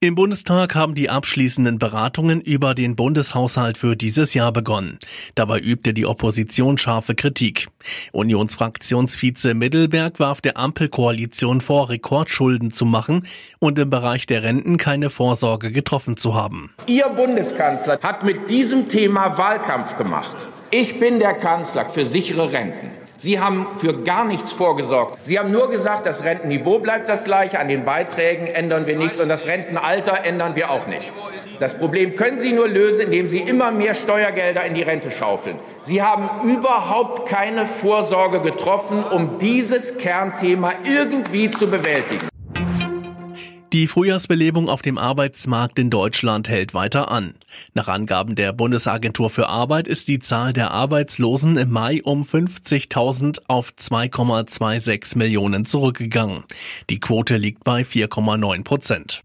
Im Bundestag haben die abschließenden Beratungen über den Bundeshaushalt für dieses Jahr begonnen. Dabei übte die Opposition scharfe Kritik. Unionsfraktionsvize Mittelberg warf der Ampelkoalition vor, Rekordschulden zu machen und im Bereich der Renten keine Vorsorge getroffen zu haben. Ihr Bundeskanzler hat mit diesem Thema Wahlkampf gemacht. Ich bin der Kanzler für sichere Renten. Sie haben für gar nichts vorgesorgt. Sie haben nur gesagt, das Rentenniveau bleibt das gleiche, an den Beiträgen ändern wir nichts und das Rentenalter ändern wir auch nicht. Das Problem können Sie nur lösen, indem Sie immer mehr Steuergelder in die Rente schaufeln. Sie haben überhaupt keine Vorsorge getroffen, um dieses Kernthema irgendwie zu bewältigen. Die Frühjahrsbelebung auf dem Arbeitsmarkt in Deutschland hält weiter an. Nach Angaben der Bundesagentur für Arbeit ist die Zahl der Arbeitslosen im Mai um 50.000 auf 2,26 Millionen zurückgegangen. Die Quote liegt bei 4,9 Prozent.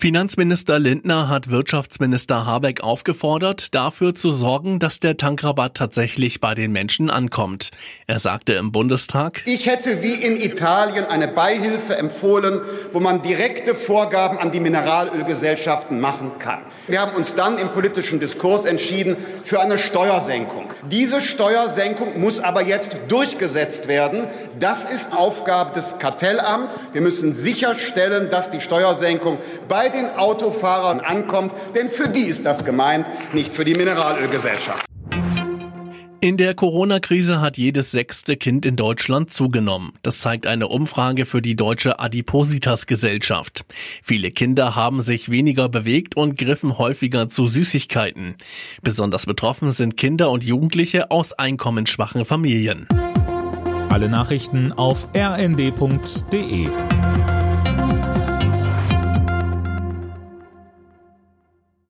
Finanzminister Lindner hat Wirtschaftsminister Habeck aufgefordert, dafür zu sorgen, dass der Tankrabatt tatsächlich bei den Menschen ankommt. Er sagte im Bundestag, Ich hätte wie in Italien eine Beihilfe empfohlen, wo man direkte Vorgaben an die Mineralölgesellschaften machen kann. Wir haben uns dann im politischen Diskurs entschieden für eine Steuersenkung. Diese Steuersenkung muss aber jetzt durchgesetzt werden. Das ist Aufgabe des Kartellamts. Wir müssen sicherstellen, dass die Steuersenkung bei den Autofahrern ankommt, denn für die ist das gemeint, nicht für die Mineralölgesellschaft. In der Corona-Krise hat jedes sechste Kind in Deutschland zugenommen. Das zeigt eine Umfrage für die Deutsche Adipositas-Gesellschaft. Viele Kinder haben sich weniger bewegt und griffen häufiger zu Süßigkeiten. Besonders betroffen sind Kinder und Jugendliche aus einkommensschwachen Familien. Alle Nachrichten auf rnd.de